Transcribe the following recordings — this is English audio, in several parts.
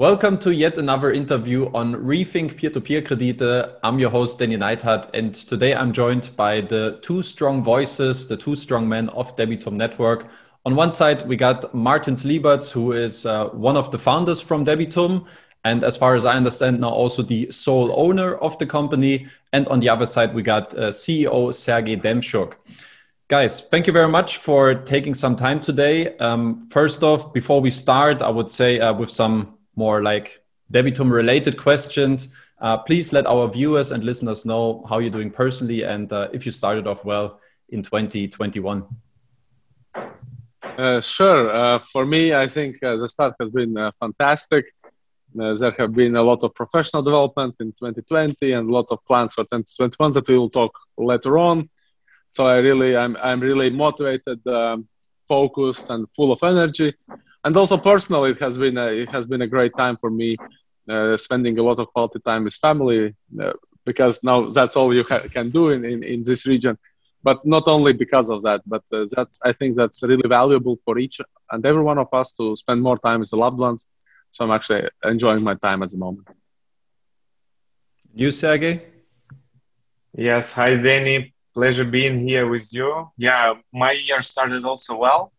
Welcome to yet another interview on Rethink Peer-to-Peer Kredite. I'm your host, Danny Neithardt, and today I'm joined by the two strong voices, the two strong men of Debitum Network. On one side, we got Martin Slieberts, who is uh, one of the founders from Debitum, and as far as I understand now, also the sole owner of the company. And on the other side, we got uh, CEO Sergey Demchuk. Guys, thank you very much for taking some time today. Um, first off, before we start, I would say uh, with some more like Debitum related questions, uh, please let our viewers and listeners know how you're doing personally and uh, if you started off well in 2021. Uh, sure. Uh, for me, I think uh, the start has been uh, fantastic. there have been a lot of professional development in 2020 and a lot of plans for 2021 that we will talk later on. So I really, I'm, I'm really motivated, um, focused, and full of energy and also personally, it has been a, it has been a great time for me, uh, spending a lot of quality time with family uh, because now that's all you ha- can do in, in, in this region. But not only because of that, but uh, that's I think that's really valuable for each and every one of us to spend more time with the loved ones. So I'm actually enjoying my time at the moment. You, Sergey? Yes. Hi, Danny. Pleasure being here with you. Yeah, my year started also well.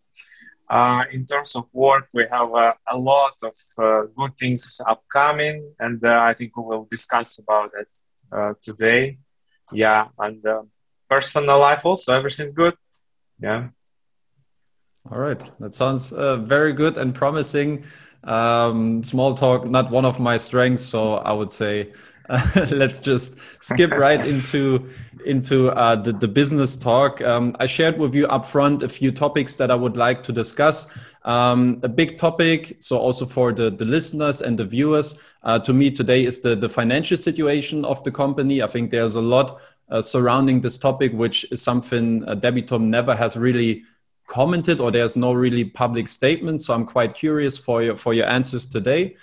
Uh, in terms of work, we have uh, a lot of uh, good things upcoming, and uh, I think we will discuss about it uh, today. Yeah, and uh, personal life also, everything's good. Yeah. All right, that sounds very good and promising. Um, small talk, not one of my strengths, so I would say let's just skip right into into uh, the, the business talk. Um, I shared with you upfront a few topics that I would like to discuss. Um, a big topic, so also for the, the listeners and the viewers, uh, to me today is the, the financial situation of the company. I think there's a lot uh, surrounding this topic, which is something uh, Debitum never has really commented or there's no really public statement. So I'm quite curious for your, for your answers today.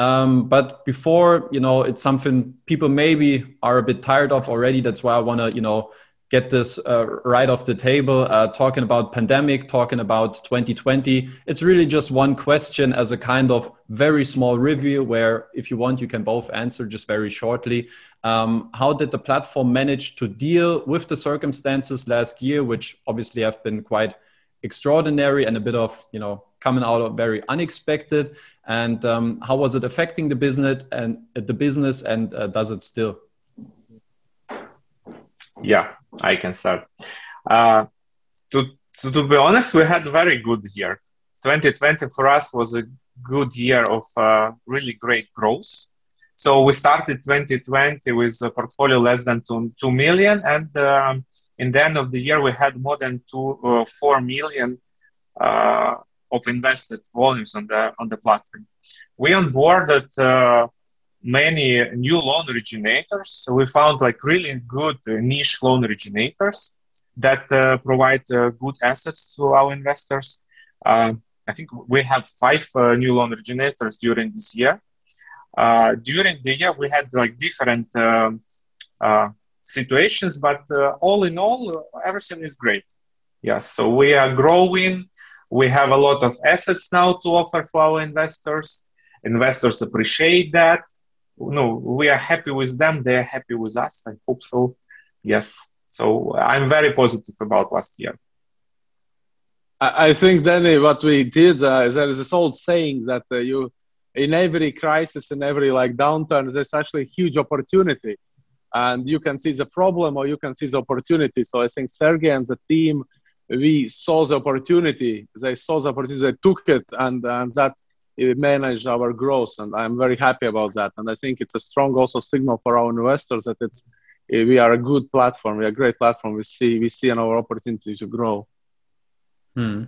Um, but before, you know, it's something people maybe are a bit tired of already. That's why I want to, you know, get this uh, right off the table. Uh, talking about pandemic, talking about 2020. It's really just one question as a kind of very small review. Where, if you want, you can both answer just very shortly. Um, how did the platform manage to deal with the circumstances last year, which obviously have been quite extraordinary and a bit of, you know, coming out of very unexpected. And um, how was it affecting the business and uh, the business and uh, does it still? Yeah i can start. Uh, to, to, to, be honest we had a very good year. 2020 for us was a good year of uh, really great growth. So we started 2020 with a portfolio less than 2, 2 million and um, in the end of the year we had more than two, uh, 4 million uh, of invested volumes on the on the platform. We onboarded uh, many new loan originators. So we found like really good niche loan originators that uh, provide uh, good assets to our investors. Uh, I think we have five uh, new loan originators during this year. During the year, we had like different um, situations, but all in all, everything is great. Yes, so we are growing we have a lot of assets now to offer for our investors. Investors appreciate that. No, we are happy with them. They are happy with us. I hope so. Yes. So I'm very positive about last year. I think, Danny, what we did, uh, there is this old saying that uh, you, in every crisis, in every like downturn, there's actually a huge opportunity, and you can see the problem or you can see the opportunity. So I think Sergey and the team we saw the opportunity. They saw the opportunity, they took it, and, and that managed our growth. And I'm very happy about that. And I think it's a strong also signal for our investors that it's we are a good platform. We are a great platform. We see we see an opportunity to grow. Hmm.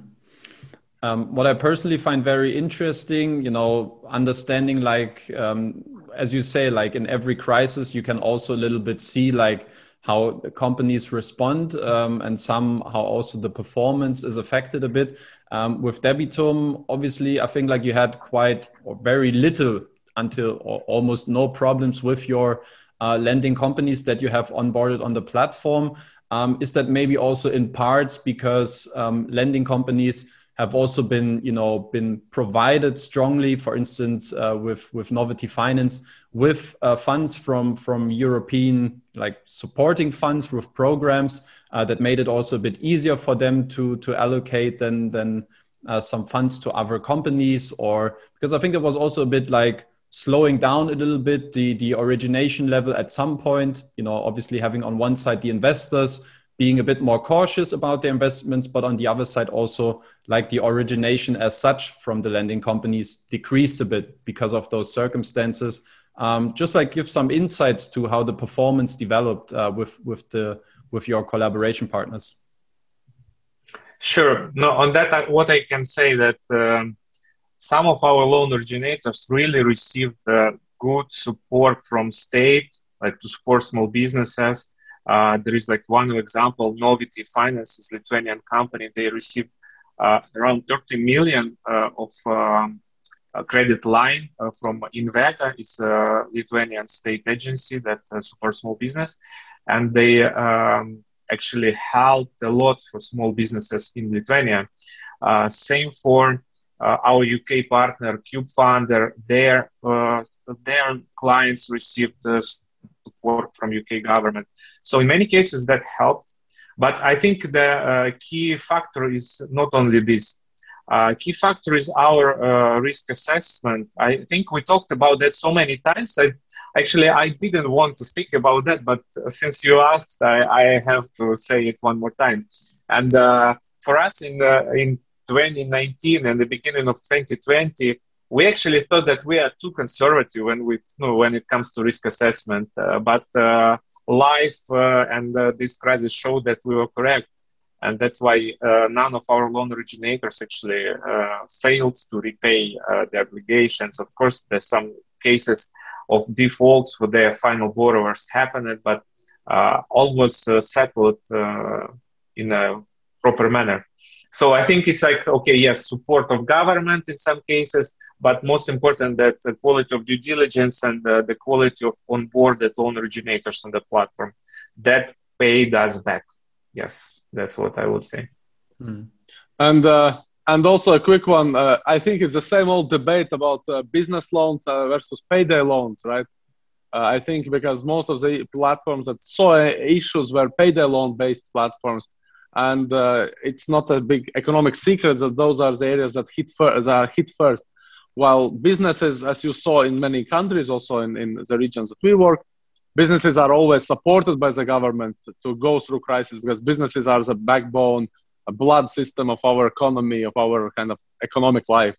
Um, what I personally find very interesting, you know, understanding like um, as you say, like in every crisis, you can also a little bit see like how companies respond um, and somehow also the performance is affected a bit. Um, with Debitum, obviously, I think like you had quite or very little until or almost no problems with your uh, lending companies that you have onboarded on the platform. Um, is that maybe also in parts because um, lending companies have also been, you know, been provided strongly, for instance, uh, with with Noviti Finance, with uh, funds from from European like supporting funds with programs uh, that made it also a bit easier for them to to allocate than than uh, some funds to other companies, or because I think it was also a bit like slowing down a little bit the the origination level at some point. You know, obviously having on one side the investors being a bit more cautious about their investments, but on the other side, also like the origination as such from the lending companies decreased a bit because of those circumstances. Um, just like give some insights to how the performance developed uh, with with the with your collaboration partners. Sure. No, on that, what I can say that um, some of our loan originators really received uh, good support from state, like to support small businesses uh, there is like one example, Noviti Finance is Lithuanian company. They received uh, around 30 million uh, of um, credit line uh, from Invega. It's a Lithuanian state agency that uh, supports small business, and they um, actually helped a lot for small businesses in Lithuania. same for our UK partner CubeFunder. Their their clients received support from UK government. So in many cases that helped. But I think the uh, key factor is not only this. Uh, key factor is our uh, risk assessment. I think we talked about that so many times. I, actually, I didn't want to speak about that, but since you asked, I, I have to say it one more time. And uh, for us in in 2019 and the beginning of 2020, we actually thought that we are too conservative when we you know, when it comes to risk assessment. Uh, but uh, life uh, and uh, this crisis showed that we were correct, and that's why uh, none of our loan originators actually uh, failed to repay the obligations. Of course, there's some cases of defaults for their final borrowers happened, but all was settled in a proper manner. So I think it's like, okay, yes, support of government in some cases, but most important that the quality of due diligence and uh, the quality of onboarded loan originators on the platform that paid us back. Yes, that's what I would say. Mm. And uh, and also a quick one. Uh, I think it's the same old debate about uh, business loans uh, versus payday loans, right? Uh, I think because most of the platforms that saw issues were payday loan based platforms and uh, it's not a big economic secret that those are the areas that hit first. That hit first. While businesses, as you saw in many countries, also in, in the regions that we work, businesses are always supported by the government to go through crisis because businesses are the backbone, a blood system of our economy, of our kind of economic life.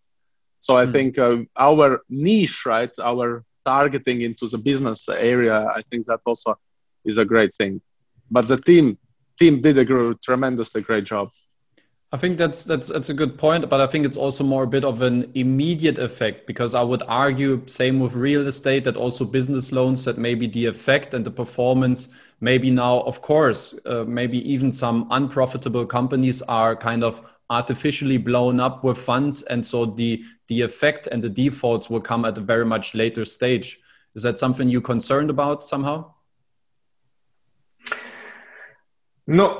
So I mm. think uh, our niche, right, our targeting into the business area, I think that also is a great thing. But the team team did a tremendously great job. I think that's that's that's a good point, but I think it's also more a bit of an immediate effect because I would argue same with real estate that also business loans that maybe the effect and the performance maybe now of course uh, maybe even some unprofitable companies are kind of artificially blown up with funds and so the the effect and the defaults will come at a very much later stage. Is that something you concerned about somehow? No,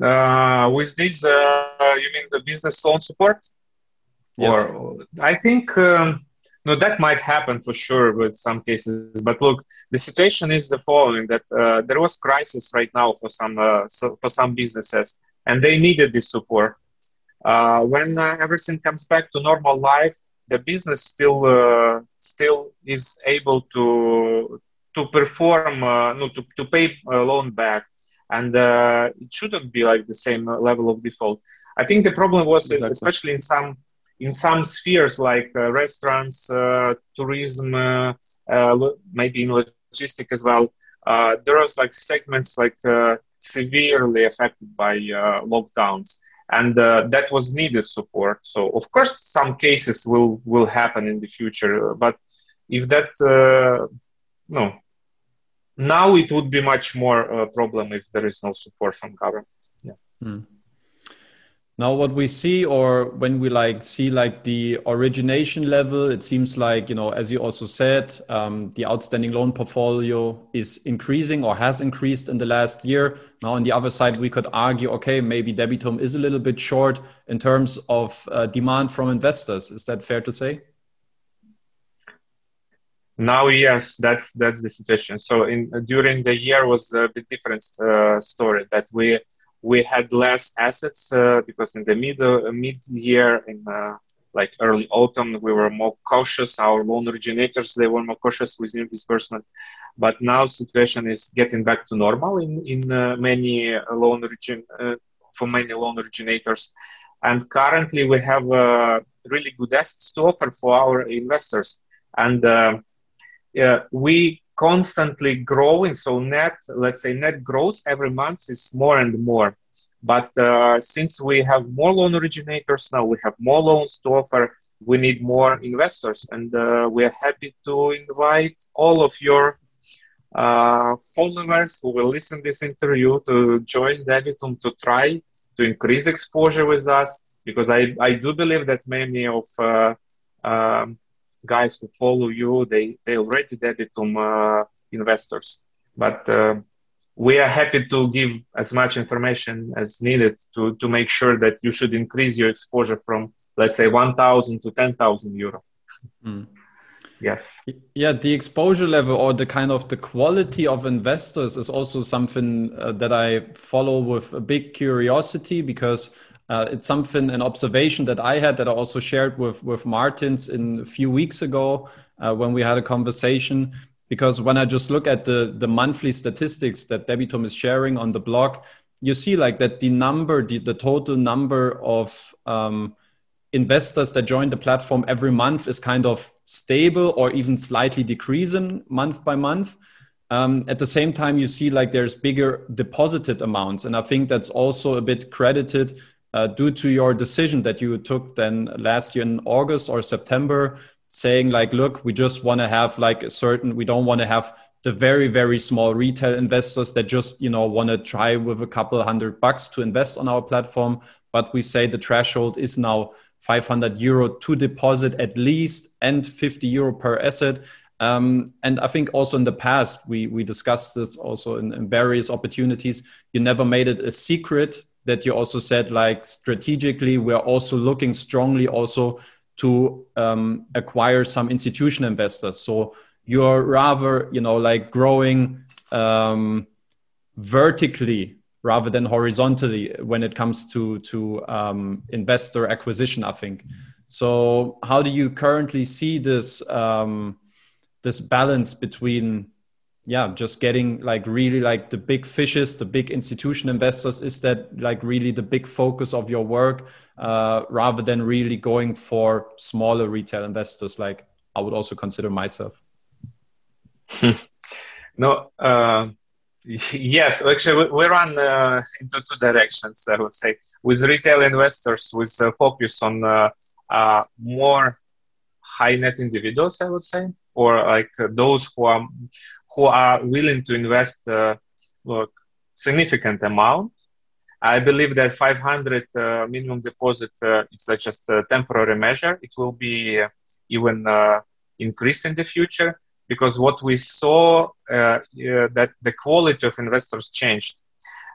uh, with this, uh, you mean the business loan support? Yes. Or I think um, no, that might happen for sure with some cases. But look, the situation is the following: that uh, there was crisis right now for some uh, so for some businesses, and they needed this support. Uh, when uh, everything comes back to normal life, the business still still is able to to perform, no, to to pay a loan back and uh, it shouldn't be like the same level of default. I think the problem was exactly. especially in some in some spheres like uh, restaurants, uh, tourism, uh, uh, maybe in logistics as well. Uh, there was like segments like severely affected by lockdowns, and that was needed support. So of course some cases will will happen in the future, but if that no now it would be much more a uh, problem if there is no support from government. Yeah. Mm. Now, what we see, or when we like see like the origination level, it seems like you know, as you also said, um, the outstanding loan portfolio is increasing or has increased in the last year. Now, on the other side, we could argue, okay, maybe Debitum is a little bit short in terms of uh, demand from investors. Is that fair to say? Now, yes, that's that's the situation. So, in during the year was a bit different uh, story that we we had less assets uh, because in the mid uh, mid year in like early autumn we were more cautious. Our loan originators they were more cautious with new disbursement. But now situation is getting back to normal in in uh, many loan origin uh, for many loan originators. And currently we have uh, really good assets to offer for our investors. And we constantly growing. So net, let's say net growth every month is more and more. But uh, since we have more loan originators now, we have more loans to offer. We need more investors, and uh, we are happy to invite all of your uh, followers who will listen this interview to join Debitum to try to increase exposure with us. Because I, I do believe that many of uh, um, guys who follow you, they they already Debitum uh, investors. But uh, we are happy to give as much information as needed to to make sure that you should increase your exposure from let's say 1,000 to 10,000 euro. Mm. Yes. Yeah, the exposure level or the kind of the quality of investors is also something uh, that I follow with a big curiosity because uh, it's something an observation that I had that I also shared with with Martins in a few weeks ago uh, when we had a conversation. Because when I just look at the the monthly statistics that Debitum is sharing on the blog, you see like that the number, the, the total number of um, investors that join the platform every month is kind of stable or even slightly decreasing month by month. Um, at the same time, you see like there's bigger deposited amounts, and I think that's also a bit credited uh, due to your decision that you took then last year in August or September, saying like, look, we just want to have like a certain, we don't want to have the very very small retail investors that just you know want to try with a couple hundred bucks to invest on our platform but we say the threshold is now 500 euro to deposit at least and 50 euro per asset um, and I think also in the past we we discussed this also in, in various opportunities. You never made it a secret that you also said like strategically we're also looking strongly also to um, acquire some institutional investors. So you're rather you know like growing um, vertically rather than horizontally when it comes to to um, investor acquisition i think. So how do you currently see this um, this balance between yeah just getting like really like the big fishes the big institution investors is that like really the big focus of your work uh, rather than really going for smaller retail investors like i would also consider myself. No uh, yes actually we run uh, into two directions i would say. With retail investors with a focus on uh, uh, more high net individuals i would say or like those who are who are willing to invest uh, look, significant amount. I believe that 500 uh, minimum deposit uh, is just a temporary measure. It will be uh, even uh, increased in the future because what we saw uh, that the quality of investors changed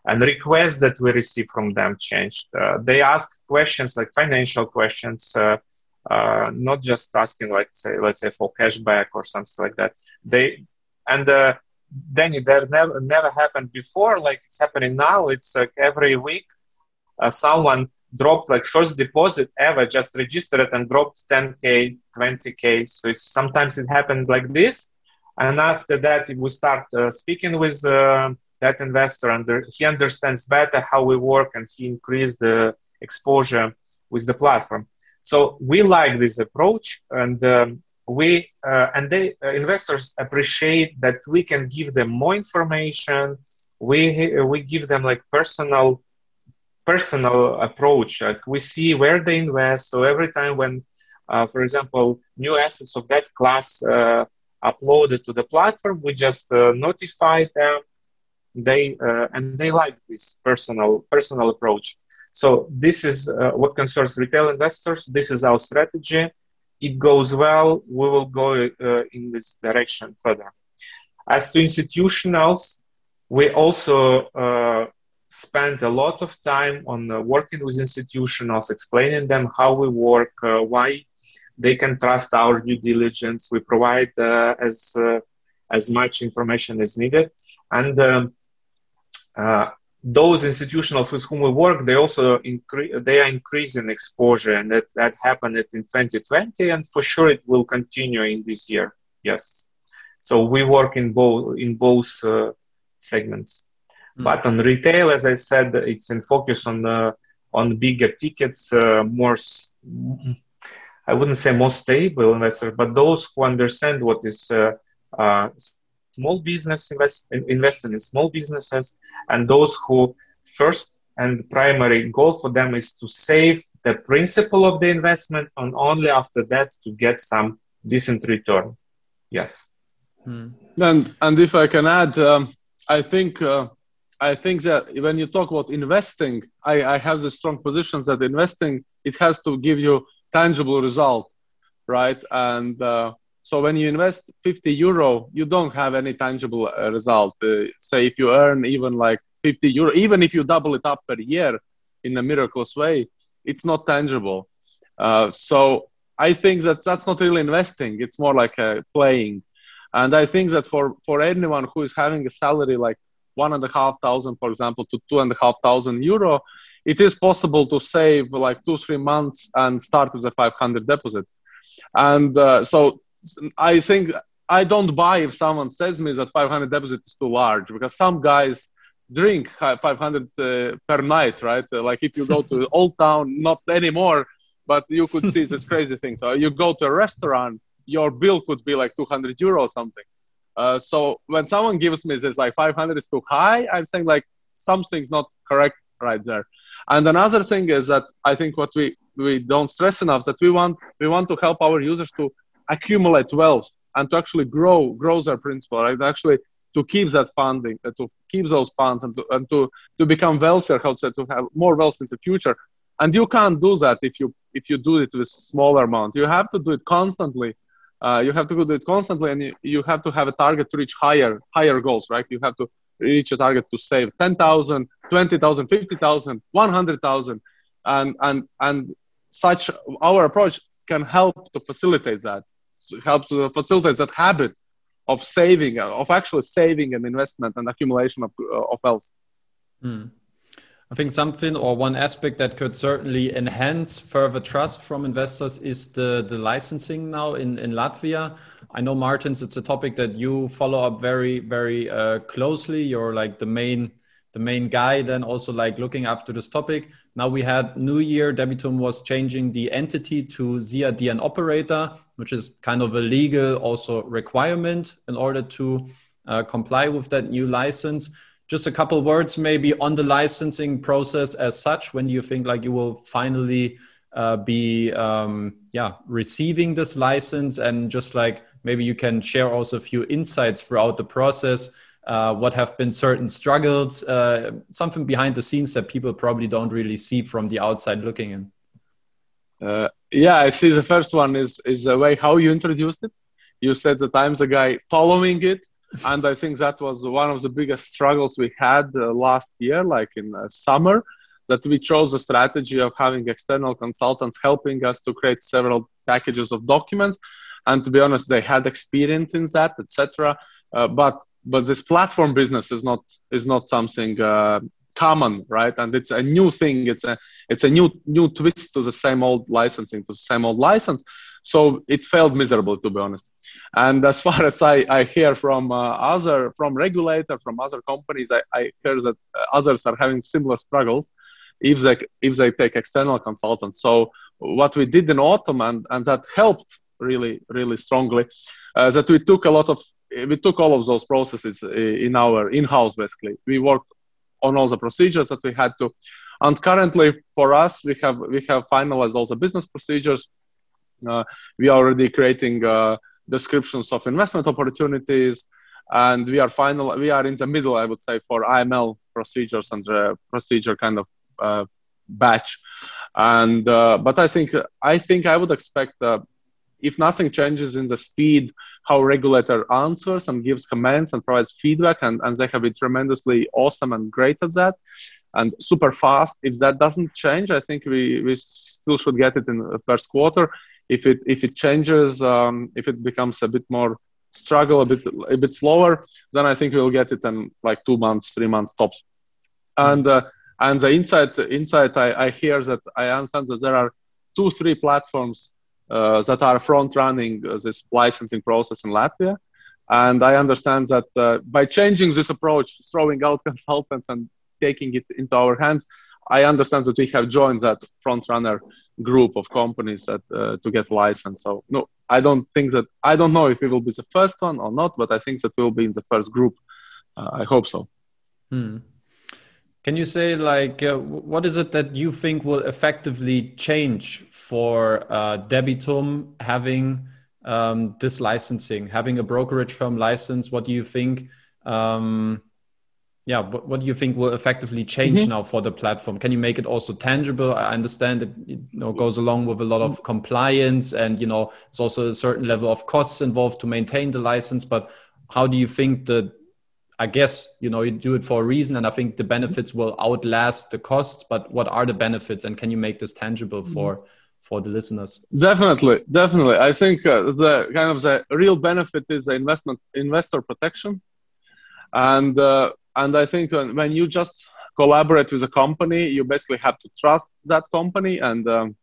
and requests that we receive from them changed. they ask questions like financial questions, uh, not just asking like say let's say for cashback or something like that they and uh, then that never never happened before like it's happening now it's like every week uh, someone dropped like first deposit ever just registered it and dropped 10k 20k so it's sometimes it happened like this. And after that we start uh, speaking with uh, that investor and he understands better how we work and he increased the exposure with the platform. So we like this approach, and um, we uh, and they uh, investors appreciate that we can give them more information. We we give them like personal personal approach. Like we see where they invest. So every time when, uh, for example, new assets of that class uh, uploaded to the platform, we just uh, notify them. They uh, and they like this personal personal approach. So this is what concerns retail investors. This is our strategy. It goes well. We will go uh, in this direction further. As to institutionals, we also uh, spend a lot of time on uh, working with institutionals, explaining them how we work, uh, why they can trust our due diligence. We provide uh, as as much information as needed, and um, those institutionals with whom we work, they also increase, they are increasing exposure, and that, that happened in 2020, and for sure it will continue in this year. Yes, so we work in both in both uh, segments. Mm. But on retail, as I said, it's in focus on uh, on bigger tickets, uh, more. I wouldn't say more stable investors, but those who understand what is uh, uh, small business invest, investing in small businesses and those who first and primary goal for them is to save the principal of the investment and only after that to get some decent return. Yes. Hmm. and and if i can add um, i think uh, i think that when you talk about investing i i have the strong positions that investing it has to give you tangible result right? And uh, so when you invest 50 euro, you don't have any tangible uh, result. Uh, say if you earn even like 50 euro, even if you double it up per year in a miraculous way, it's not tangible. Uh, so I think that that's not really investing. It's more like uh, playing. And I think that for, for anyone who is having a salary like one and a half thousand, for example, to two and a half thousand euro, it is possible to save like two, three months and start with a 500 deposit. And uh, so I think I don't buy if someone says me that 500 deposit is too large because some guys drink 500 uh, per night, right? Uh, like if you go to Old Town, not anymore, but you could see this crazy thing. So you go to a restaurant, your bill could be like 200 euro or something. Uh, so when someone gives me this like 500 is too high, I'm saying like something's not correct right there. And another thing is that I think what we we don't stress enough that we want we want to help our users to accumulate wealth and to actually grow grow their principal, right? Actually to keep that funding, uh, to keep those funds, and to and to, to become wealthier, how to to have more wealth in the future. And you can't do that if you if you do it with smaller amount. You have to do it constantly. Uh, you have to do it constantly, and you, you have to have a target to reach higher higher goals, right? You have to reach a target to save 10,000, 20,000, 50,000, 100,000. And, and, and such our approach can help to facilitate that helps to facilitate that habit of saving, of actually saving an investment and accumulation of, uh, of wealth. Mm. I think something or one aspect that could certainly enhance further trust from investors is the, the licensing now in, in Latvia. I know, Martins, it's a topic that you follow up very, very uh, closely. You're like the main the main guy then also like looking after this topic. Now we had New Year, Debitum was changing the entity to SIA DN operator, which is kind of a legal also requirement in order to uh, comply with that new license. Just a couple words maybe on the licensing process as such. When do you think like you will finally uh, be um, yeah receiving this license and just like maybe you can share also a few insights throughout the process uh, what have been certain struggles, uh, something behind the scenes that people probably don't really see from the outside looking in. Uh, yeah, I see. The first one is is the way how you introduced it. You said that I'm the guy following it, and I think that was one of the biggest struggles we had uh, last year, like in uh, summer, that we chose a strategy of having external consultants helping us to create several packages of documents. And to be honest, they had experience in that, etc. Uh, but but this platform business is not is not something uh, common right? And it's a new thing. It's a it's a new new twist to the same old licensing to the same old license. So it failed miserably to be honest. And as far as i, I hear from uh, other from regulator from other companies I, I hear that others are having similar struggles if they if they take external consultants. So what we did in autumn and, and that helped really really strongly uh, that we took a lot of we took all of those processes uh, in our in-house basically we worked on all the procedures that we had to and currently for us we have we have finalized all the business procedures uh, we are already creating uh, descriptions of investment opportunities and we are final we are in the middle i would say for AML procedures and uh, procedure kind of uh, batch. And uh, but I think I think I would expect uh, if nothing changes in the speed how regulator answers and gives comments and provides feedback, and, and they have been tremendously awesome and great at that, and super fast. If that doesn't change, I think we we still should get it in the first quarter. If it if it changes, um, if it becomes a bit more struggle, a bit a bit slower, then I think we'll get it in like two months, three months tops. And uh, and the insight insight I, I hear that I understand that there are two three platforms that are front running uh, this licensing process in Latvia. And I understand that uh, by changing this approach, throwing out consultants and taking it into our hands, I understand that we have joined that front runner group of companies that uh, to get licensed. So no, I don't think that I don't know if we will be the first one or not, but I think that we will be in the first group. Uh, I hope so. Hmm. Can you say like uh, what is it that you think will effectively change for uh, Debitum having um, this licensing, having a brokerage firm license? What do you think? Um, yeah what, what do you think will effectively change mm-hmm. now for the platform can you make it also tangible i understand it you know goes along with a lot of compliance and you know it's also a certain level of costs involved to maintain the license but how do you think that i guess you know you do it for a reason and i think the benefits will outlast the costs but what are the benefits and can you make this tangible mm-hmm. for for the listeners? Definitely definitely. I think uh, the kind of the real benefit is the investment investor protection. And uh, and I think when you just collaborate with a company, you basically have to trust that company, and um,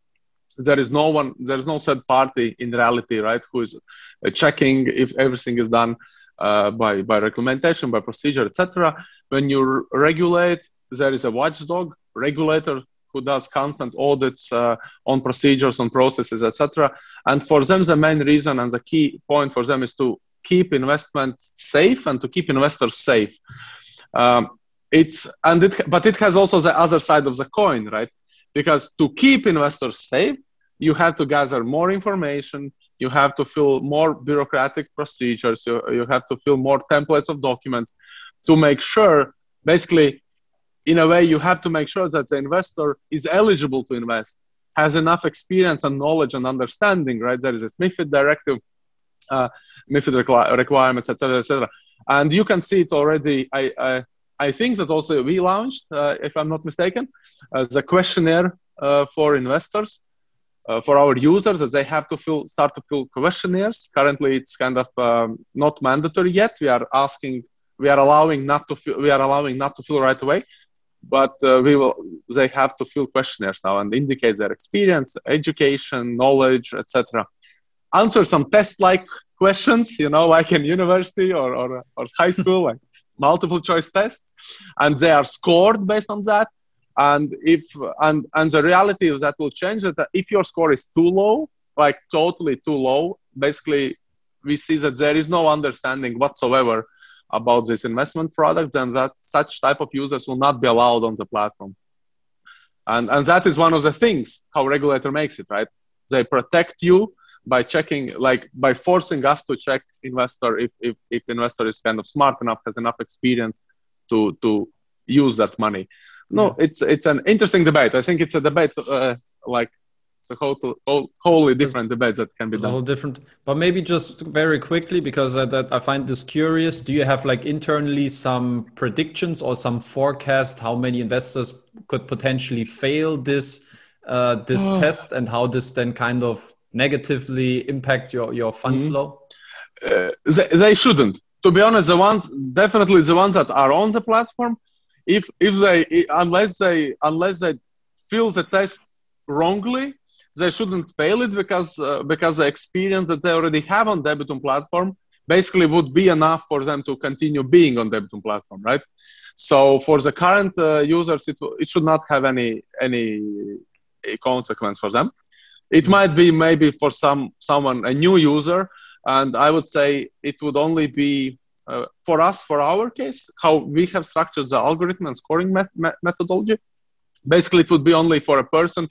there is no one, there is no third party in reality, right, who is uh, checking if everything is done uh, by by recommendation, by procedure, etc. When you regulate, there is a watchdog regulator who does constant audits uh, on procedures, on processes, etc. And for them, the main reason and the key point for them is to keep investments safe and to keep investors safe. Um, it's and it, but it has also the other side of the coin, right? Because to keep investors safe, you have to gather more information. You have to fill more bureaucratic procedures. You, you have to fill more templates of documents to make sure, basically, in a way, you have to make sure that the investor is eligible to invest, has enough experience and knowledge and understanding, right? There is a MIFID directive, uh, MIFID requ- requirements, etc., etc and you can see it already. I I, I think that also we launched, uh, if I'm not mistaken, uh, the questionnaire uh, for investors. Uh, for our users, that they have to fill, start to fill questionnaires. Currently, it's kind of um, not mandatory yet. We are asking, we are allowing not to, fill, we are allowing not to fill right away, but uh, we will. They have to fill questionnaires now and indicate their experience, education, knowledge, etc. Answer some test-like questions, you know, like in university or, or, or high school, like multiple choice tests, and they are scored based on that. And if and and the reality is that will change that if your score is too low, like totally too low, basically we see that there is no understanding whatsoever about this investment products and that such type of users will not be allowed on the platform. And and that is one of the things how regulator makes it, right? They protect you by checking like by forcing us to check investor if, if if investor is kind of smart enough has enough experience to to use that money no it's it's an interesting debate i think it's a debate uh, like it's a whole, whole wholly different debate that can be done. A whole different, but maybe just very quickly because I, that I find this curious. Do you have like internally some predictions or some forecast how many investors could potentially fail this uh, this oh. test and how this then kind of negatively impacts your your fund mm-hmm. flow? Uh, they, they shouldn't. To be honest, the ones definitely the ones that are on the platform, if if they unless they unless they fill the test wrongly, they shouldn't fail it because uh, because the experience that they already have on Debitum platform basically would be enough for them to continue being on Debitum platform, right? So for the current uh, users, it, it should not have any any consequence for them. It might be maybe for some someone a new user, and I would say it would only be uh, for us for our case how we have structured the algorithm and scoring met- methodology. Basically, it would be only for a person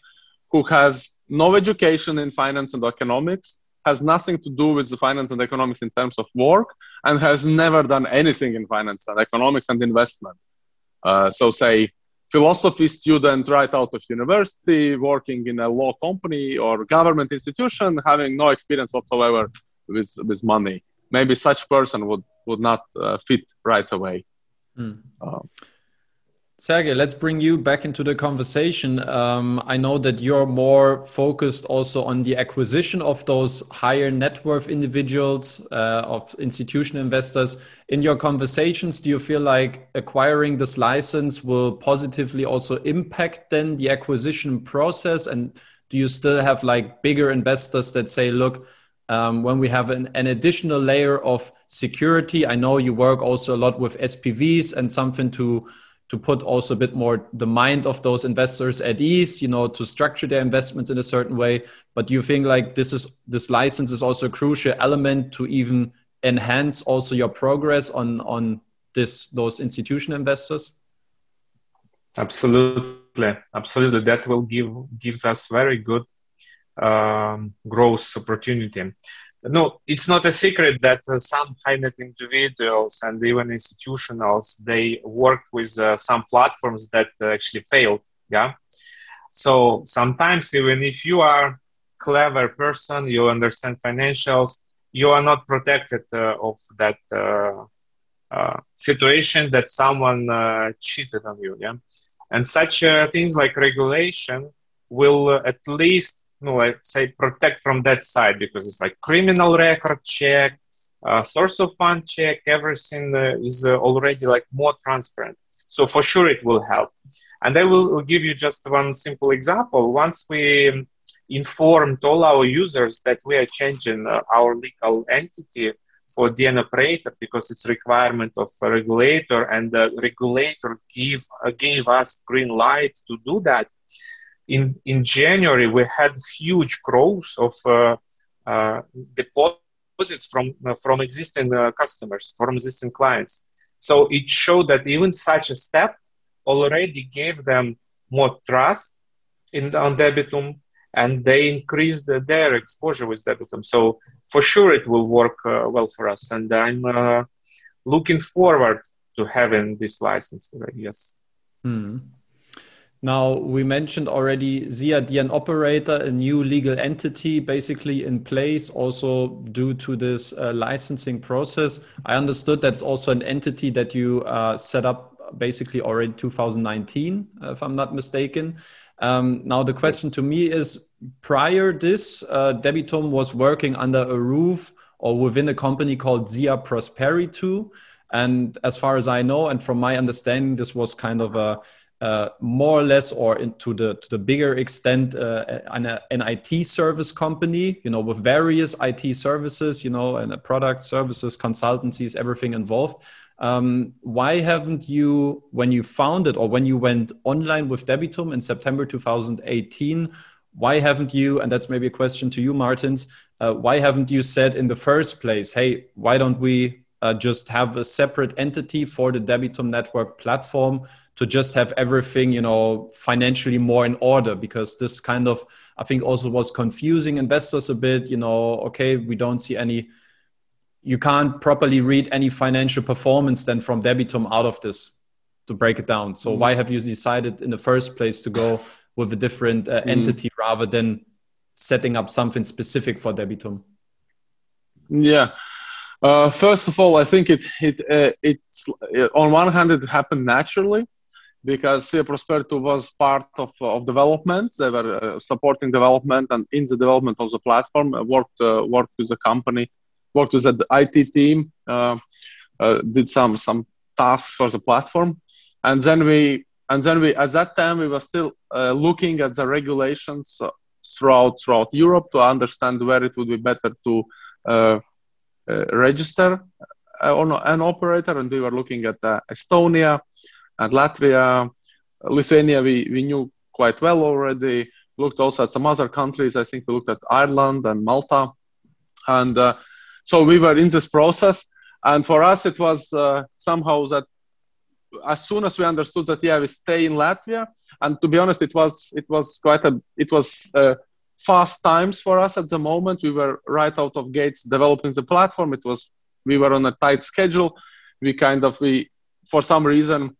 who has no education in finance and economics, has nothing to do with the finance and economics in terms of work, and has never done anything in finance and economics and investment. Uh, so, say philosophy student right out of university, working in a law company or government institution, having no experience whatsoever with with money. Maybe such person would would not uh, fit right away. Mm. Uh, Sergey, let's bring you back into the conversation. Um, I know that you're more focused also on the acquisition of those higher net worth individuals, uh, of institutional investors. In your conversations, do you feel like acquiring this license will positively also impact then the acquisition process? And do you still have like bigger investors that say, look, um, when we have an, an, additional layer of security, I know you work also a lot with SPVs and something to to put also a bit more the mind of those investors at ease you know to structure their investments in a certain way. But do you think like this is this license is also a crucial element to even enhance also your progress on on this those institutional investors? Absolutely. Absolutely. That will give gives us very good um, growth opportunity no, it's not a secret that uh, some high net individuals and even institutionals they worked with uh, some platforms that uh, actually failed. Yeah. So sometimes even if you are clever person, you understand financials, you are not protected uh, of that uh, uh, situation that someone cheated on you. Yeah. And such things like regulation will at least no, I say protect from that side because it's like criminal record check, uh, source of fund check, everything uh, is uh, already like more transparent. So for sure it will help. And I will, give you just one simple example. Once we informed all our users that we are changing uh, our legal entity for DN operator because it's requirement of a regulator and the regulator give, uh, gave us green light to do that in in January we had huge growth of uh, uh, deposits from uh, from existing customers, from existing clients. So it showed that even such a step already gave them more trust in on Debitum, and they increased their exposure with Debitum. So for sure it will work uh, well for us, and I'm uh, looking forward to having this license. yes. Hmm. Now, we mentioned already SIA DN operator, a new legal entity basically in place also due to this uh, licensing process. I understood that's also an entity that you uh, set up basically already 2019, if I'm not mistaken. Um, now, the question to me is prior this, uh, Debitum was working under a roof or within a company called SIA Prosperi2. And as far as I know, and from my understanding, this was kind of a uh, more or less or into the to the bigger extent uh, an, an IT service company, you know, with various IT services, you know, and product services, consultancies, everything involved. Um, why haven't you, when you founded it or when you went online with Debitum in September 2018, why haven't you, and that's maybe a question to you, Martins, uh, why haven't you said in the first place, hey, why don't we uh, just have a separate entity for the Debitum network platform? To just have everything you know financially more in order because this kind of i think also was confusing investors a bit you know okay we don't see any you can't properly read any financial performance then from debitum out of this to break it down so mm-hmm. why have you decided in the first place to go with a different uh, mm-hmm. entity rather than setting up something specific for debitum yeah uh, first of all, I think it it uh, it's on one hand it happened naturally because SIA Prosperi2 was part of, of development. They were uh, supporting development and in the development of the platform, uh, worked uh, worked with the company, worked with the IT team, uh, uh, did some some tasks for the platform, and then we and then we at that time we were still uh, looking at the regulations throughout throughout Europe to understand where it would be better to register on an operator, and we were looking at Estonia and Latvia, Lithuania, we, we knew quite well already. Looked also at some other countries. I think we looked at Ireland and Malta. And uh, so we were in this process. And for us, it was uh, somehow that as soon as we understood that, yeah, we stay in Latvia. And to be honest, it was it was quite a it was uh, fast times for us at the moment. We were right out of gates developing the platform. It was we were on a tight schedule. We kind of we for some reason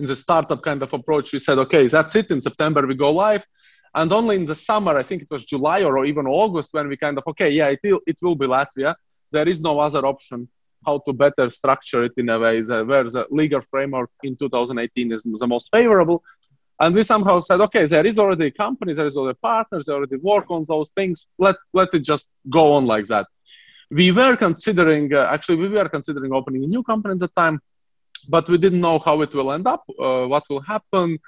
in the startup kind of approach, we said, okay, that's it. In September we go live, and only in the summer, I think it was July or even August, when we kind of okay, yeah, it will, it will be Latvia. There is no other option how to better structure it in a way that where the legal framework in 2018 is the most favorable. And we somehow said, okay, there is already companies, there is already partners, they already work on those things. Let let it just go on like that. We were considering, uh, actually, we were considering opening a new company at the time, but we didn't know how it will end up, uh, what will happen.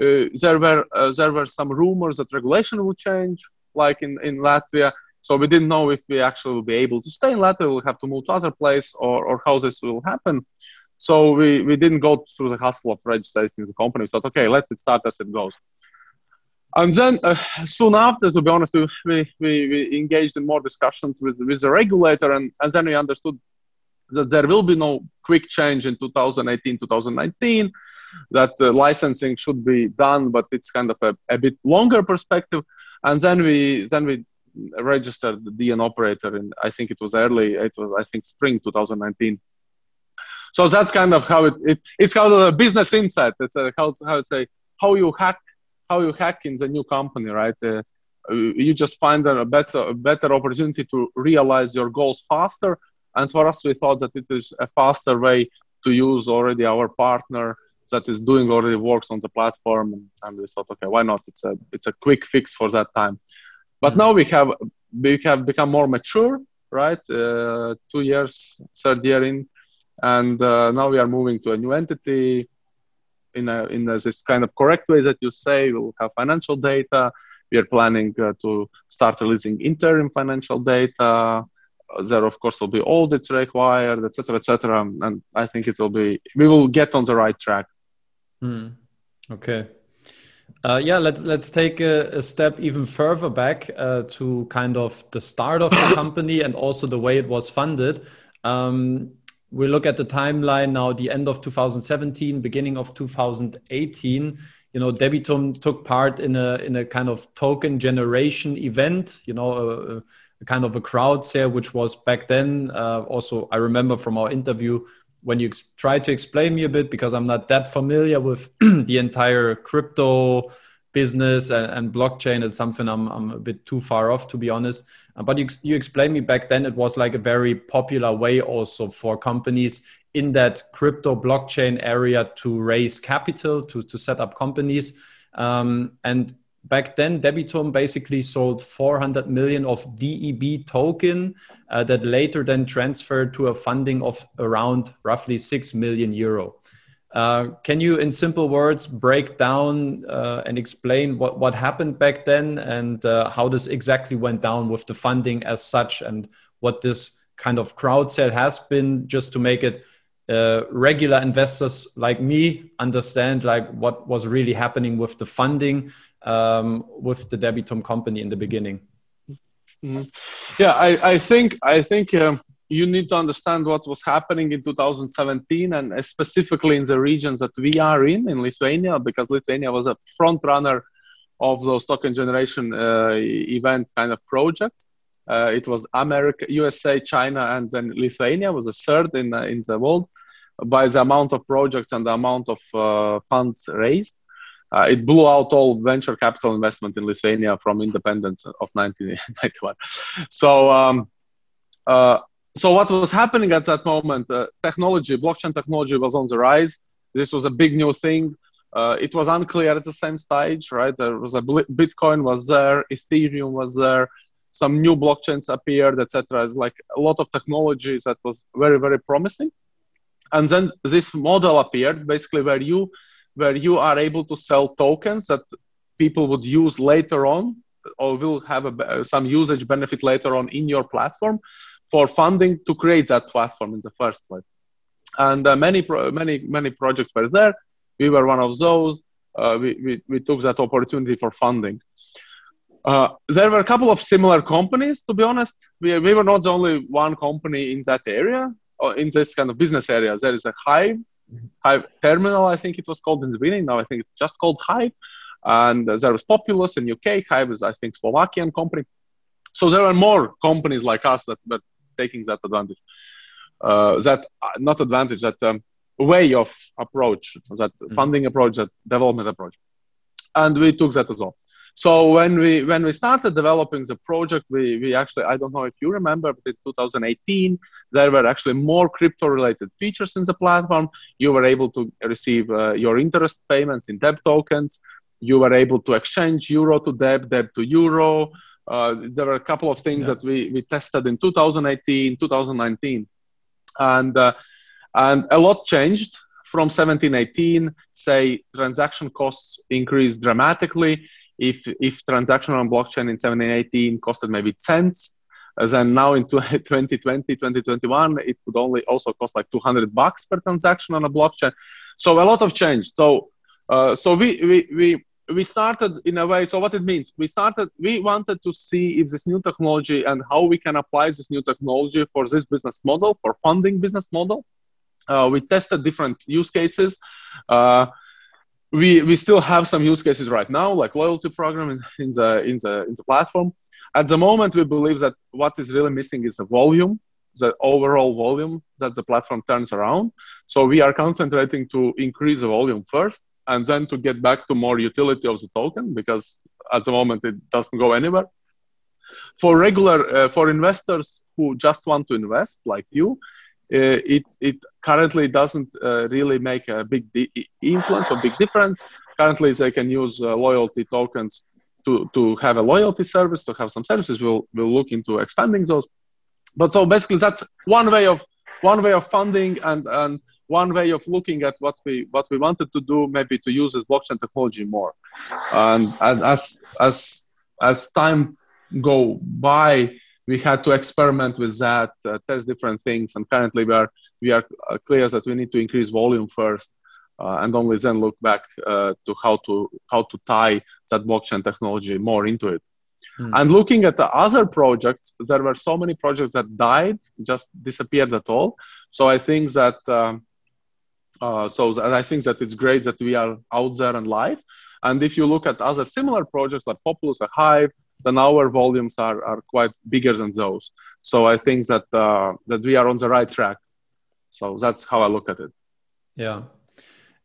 Uh, there were uh, there were some rumors that regulation would change, like in in Latvia. So we didn't know if we actually will be able to stay in Latvia, we'll have to move to other place, or, or how this will happen. So we, we didn't go through the hustle of registering the company. We thought, okay, let it start as it goes. And then uh, soon after, to be honest, we, we, we engaged in more discussions with, with the regulator, and, and then we understood that there will be no quick change in 2018, 2019, that uh, licensing should be done, but it's kind of a, a bit longer perspective. And then we then we registered the DN operator and I think it was early it was I think spring 2019. So that's kind of how it, it it's kind of a business insight. It's a, how how to say how you hack how you hack in the new company, right? Uh, you just find a better a better opportunity to realize your goals faster. And for us, we thought that it is a faster way to use already our partner that is doing already works on the platform, and we thought, okay, why not? It's a it's a quick fix for that time. But now we have we have become more mature, right? Uh, two years, third year in, and uh, now we are moving to a new entity in a, in a, this kind of correct way that you say. We'll have financial data. We are planning uh, to start releasing interim financial data. There, of course, will be audits required, etc., etc. And I think it will be. We will get on the right track. Mm. Okay. Uh, yeah, let's let's take a, a, step even further back uh, to kind of the start of the company and also the way it was funded. Um, we look at the timeline now, the end of 2017, beginning of 2018. You know, Debitum took part in a in a kind of token generation event. You know, a, a kind of a crowd sale, which was back then. Uh, also, I remember from our interview when you ex- try to explain me a bit because I'm not that familiar with the entire crypto business and, and, blockchain is something I'm, I'm a bit too far off to be honest. Uh, but you, you explained me back then it was like a very popular way also for companies in that crypto blockchain area to raise capital to, to set up companies. Um, and back then debitum basically sold 400 million of deb token uh, that later then transferred to a funding of around roughly 6 million euro. Uh, can you in simple words break down uh, and explain what, what happened back then and uh, how this exactly went down with the funding as such and what this kind of crowd sale has been just to make it uh, regular investors like me understand like what was really happening with the funding um, with the Debitum company in the beginning? Mm-hmm. Yeah, I, I think I think um, you need to understand what was happening in 2017 and specifically in the regions that we are in in Lithuania because Lithuania was a front runner of those token generation uh, event kind of project. Uh, it was America, USA, China, and then Lithuania was a third in uh, in the world by the amount of projects and the amount of uh, funds raised. Uh, it blew out all venture capital investment in Lithuania from independence of 1991. So, um, uh, so what was happening at that moment? Technology, blockchain technology, was on the rise. This was a big new thing. Uh, it was unclear at the same stage, right? There was a Bitcoin was there, Ethereum was there, some new blockchains appeared, etc. It's like a lot of technologies that was very, very promising. And then this model appeared, basically where you where you are able to sell tokens that people would use later on or will have a, some usage benefit later on in your platform for funding to create that platform in the first place. And uh, many, pro- many, many projects were there. We were one of those. Uh, we, we, we took that opportunity for funding. Uh, there were a couple of similar companies, to be honest. We, we were not the only one company in that area, in this kind of business area. There is a Hive, Hive Terminal, I think it was called in the beginning. Now I think it's just called Hive. And there was Populous in UK. Hive is, I think, Slovakian company. So there are more companies like us that were taking that advantage. Uh, that uh, not advantage that um, way of approach, that mm-hmm. funding approach, that development approach, and we took that as well. So when we when we started developing the project, we we actually I don't know if you remember, but in 2018 there were actually more crypto related features in the platform. You were able to receive uh, your interest payments in DEB tokens. You were able to exchange euro to DEB, DEB to euro. Uh, there were a couple of things yeah. that we, we tested in 2018, 2019, and uh, and a lot changed from 17, 18. Say transaction costs increased dramatically. If if transaction on blockchain in 17, 18 costed maybe cents, then now in 2020, 2021, it would only also cost like 200 bucks per transaction on a blockchain. So a lot of change. So uh, so we, we we we started in a way so what it means we started we wanted to see if this new technology and how we can apply this new technology for this business model for funding business model uh, we tested different use cases uh, we we still have some use cases right now like loyalty program in, the in the in the platform at the moment we believe that what is really missing is the volume the overall volume that the platform turns around so we are concentrating to increase the volume first and then to get back to more utility of the token because at the moment it doesn't go anywhere. For regular, uh, for investors who just want to invest like you, it, it currently doesn't uh, really make a big di- influence or big difference. Currently, they can use uh, loyalty tokens to, to have a loyalty service, to have some services. We'll, we'll look into expanding those. But so basically, that's one way of one way of funding and, and one way of looking at what we what we wanted to do maybe to use this blockchain technology more and, and as as as time go by we had to experiment with that uh, test different things and currently we are we are uh, clear that we need to increase volume first uh, and only then look back uh, to how to how to tie that blockchain technology more into it mm. and looking at the other projects there were so many projects that died just disappeared at all so i think that um, uh, so and I think that it's great that we are out there and live. And if you look at other similar projects like Populous or Hive, then our volumes are, are quite bigger than those. So I think that uh, that we are on the right track. So that's how I look at it. Yeah,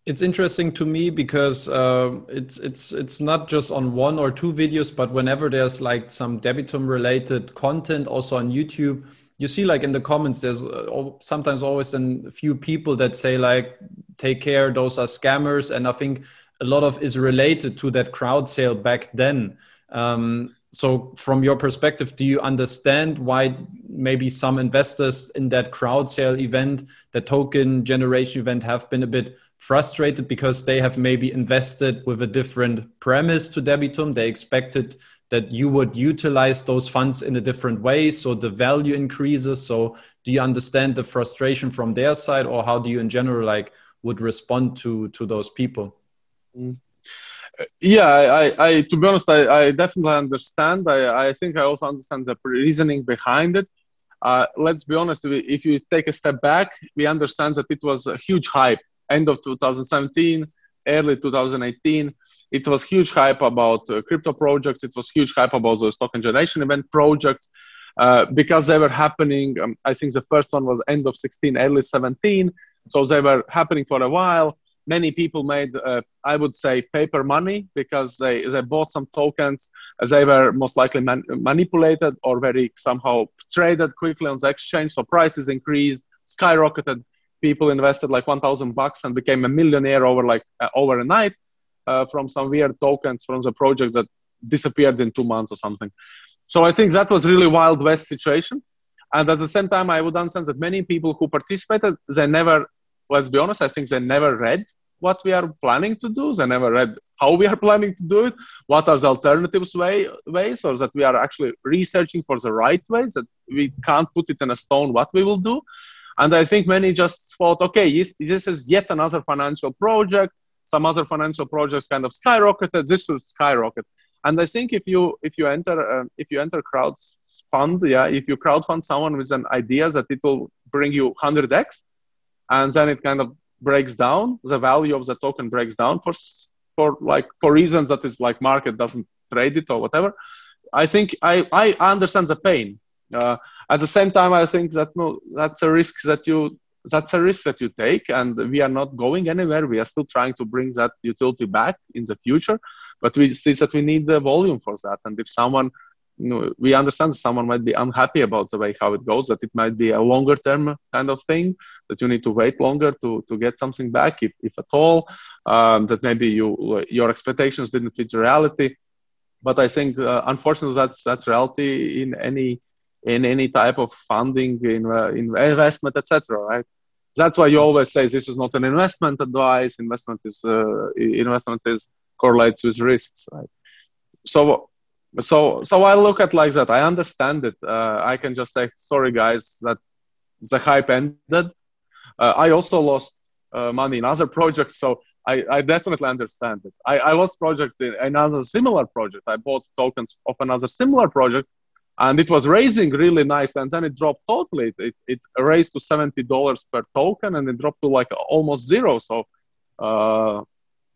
it's interesting to me because uh, it's it's it's not just on one or two videos, but whenever there's like some Debitum related content, also on YouTube you see like in the comments there's uh, sometimes always a few people that say like take care those are scammers and i think a lot of is related to that crowd sale back then um, so from your perspective do you understand why maybe some investors in that crowd sale event the token generation event have been a bit frustrated because they have maybe invested with a different premise to debitum? They expected that you would utilize those funds in a different way so the value increases. So do you understand the frustration from their side or how do you in general like would respond to to those people? Mm. Yeah I, I to be honest i, I definitely understand I, I think i also understand the reasoning behind it uh, let's be honest if you take a step back we understand that it was a huge hype end of 2017 early 2018 it was huge hype about uh, crypto projects. It was huge hype about the token generation event projects uh, because they were happening. Um, I think the first one was end of 16, early 17. So they were happening for a while. Many people made, uh, I would say, paper money because they, they bought some tokens. as They were most likely man- manipulated or very somehow traded quickly on the exchange. So prices increased, skyrocketed. People invested like 1,000 bucks and became a millionaire over like uh, over a night uh, from some weird tokens from the project that disappeared in two months or something. So I think that was really wild west situation. And at the same time, I would understand that many people who participated, they never, let's be honest, I think they never read what we are planning to do. They never read how we are planning to do it, what are the alternatives way, ways, or that we are actually researching for the right ways, that we can't put it in a stone what we will do. And I think many just thought, okay, this, is yet another financial project some other financial projects kind of skyrocketed. This will skyrocket. And I think if you if you enter uh, if you enter crowd fund, yeah, if you crowd fund someone with an idea that it will bring you 100x, and then it kind of breaks down, the value of the token breaks down for for like for reasons that is like market doesn't trade it or whatever. I think I I understand the pain. Uh, at the same time, I think that no, that's a risk that you that's a risk that you take, and we are not going anywhere. We are still trying to bring that utility back in the future, but we see that we need the volume for that. And if someone you know, we understand someone might be unhappy about the way how it goes, that it might be a longer term kind of thing, that you need to wait longer to, to get something back, if, if at all, um, that maybe you your expectations didn't fit reality. But I think, uh, unfortunately, that's that's reality in any in any type of funding, in, uh, investment, etc. Right? That's why you always say this is not an investment advice. Investment is uh, investment is correlates with risks. Right? So so so I look at like that. I understand it. Uh, I can just say, sorry guys, that the hype ended. Uh, I also lost uh, money in other projects, so I, I definitely understand it. I, I lost project in another similar project. I bought tokens of another similar project, and it was raising really nice, and then it dropped totally. It, it, it raised to seventy dollars per token, and it dropped to like almost zero. So, uh,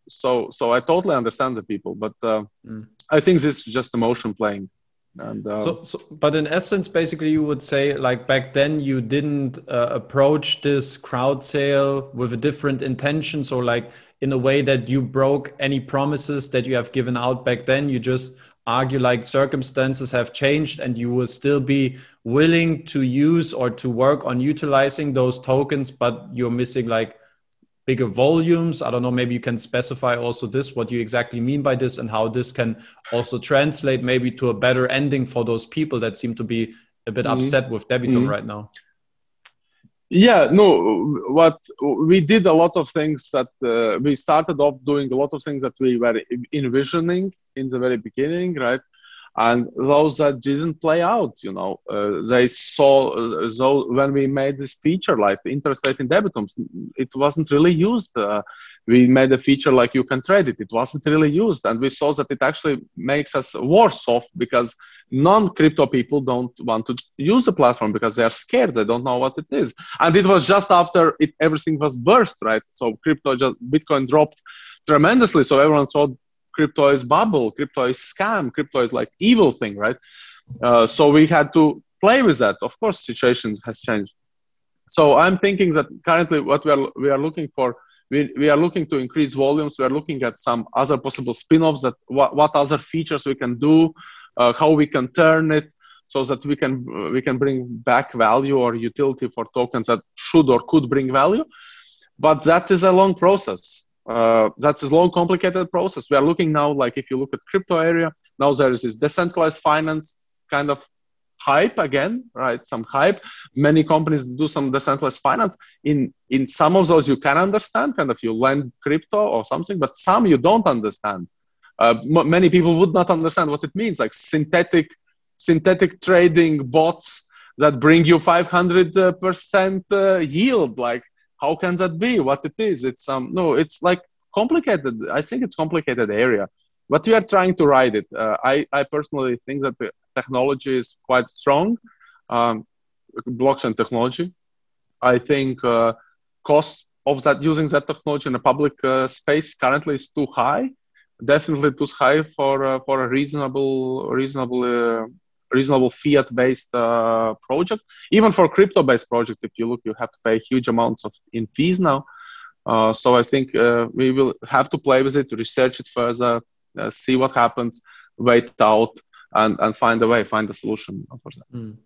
so so I totally understand the people, but. Uh, mm I think this is just emotion playing. And, uh, so, so, but in essence, basically, you would say like back then you didn't uh, approach this crowd sale with a different intention. So, like in a way that you broke any promises that you have given out back then. You just argue like circumstances have changed and you will still be willing to use or to work on utilizing those tokens, but you're missing like bigger volumes i don't know maybe you can specify also this what you exactly mean by this and how this can also translate maybe to a better ending for those people that seem to be a bit mm-hmm. upset with debitum mm-hmm. right now yeah no what we did a lot of things that uh, we started off doing a lot of things that we were envisioning in the very beginning right and those that didn't play out you know uh, they saw uh, so when we made this feature like interest rate in debitums it wasn't really used uh, we made a feature like you can trade it. It wasn't really used and we saw that it actually makes us worse off because non-crypto people don't want to use the platform because they are scared. They don't know what it is. And it was just after it everything was burst right? So crypto just bitcoin dropped tremendously. So everyone thought crypto is bubble, crypto is scam, crypto is like evil thing, right? Uh, so we had to play with that. Of course, situations has changed. So I'm thinking that currently what we are we are looking for, we, we are looking to increase volumes. We are looking at some other possible spin-offs that what, what other features we can do, uh, how we can turn it so that we can we can bring back value or utility for tokens that should or could bring value. But that is a long process uh, that's a long, complicated process. We are looking now, like if you look at crypto area, now there is this decentralized finance kind of hype again, right? Some hype. Many companies do some decentralized finance. In in some of those, you can understand, kind of you lend crypto or something, but some you don't understand. Uh, m- many people would not understand what it means, like synthetic synthetic trading bots that bring you 500 uh, percent uh, yield. Like how can that be? What it is? It's um no it's like complicated. I think it's complicated area but we are trying to ride it. Uh, i i personally think that the technology is quite strong um, blockchain technology. I think uh, cost of that using that technology in a public uh, space currently is too high definitely too high for uh, for a reasonable reasonable uh, reasonable fiat based uh, project even for crypto based project if you look you have to pay huge amounts of in fees now uh, so i think uh, we will have to play with it research it further uh, see what happens wait out and, and find a way find a solution for that mm.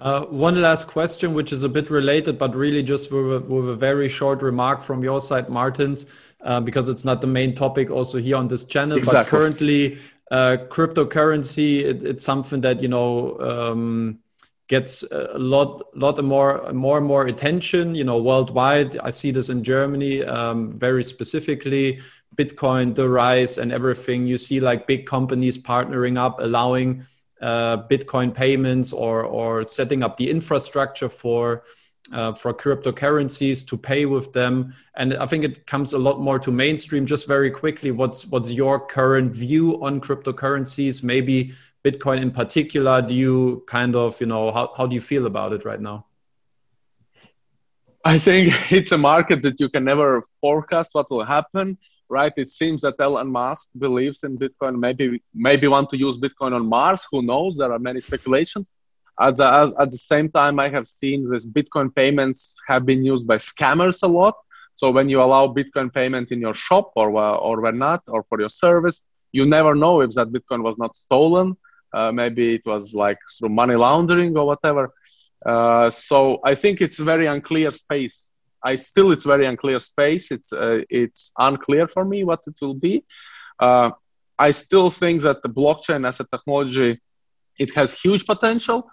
Uh, one last question, which is a bit related, but really just with a, with a very short remark from your side, Martins, uh, because it's not the main topic also here on this channel. Exactly. But currently, uh, cryptocurrency it, it's something that you know um, gets a lot lot more more and more attention you know worldwide. I see this in germany um, very specifically bitcoin the rise and everything. You see like big companies partnering up allowing uh, bitcoin payments or or setting up the infrastructure for uh, for cryptocurrencies to pay with them. And i think it comes a lot more to mainstream. Just very quickly what's what's your current view on cryptocurrencies? Maybe bitcoin in particular. Do you kind of you know how, how do you feel about it right now? I think it's a market that you can never forecast what will happen right? It seems that elon musk believes in bitcoin. Maybe maybe want to use bitcoin on mars. Who knows? There are many speculations as, as at the same time, I have seen this Bitcoin payments have been used by scammers a lot. So when you allow Bitcoin payment in your shop or or where not or for your service, you never know if that Bitcoin was not stolen. Uh, maybe it was like through money laundering or whatever. Uh, so I think it's very unclear space. I still it's very unclear space. It's uh, it's unclear for me what it will be. Uh, I still think that the blockchain as a technology it has huge potential.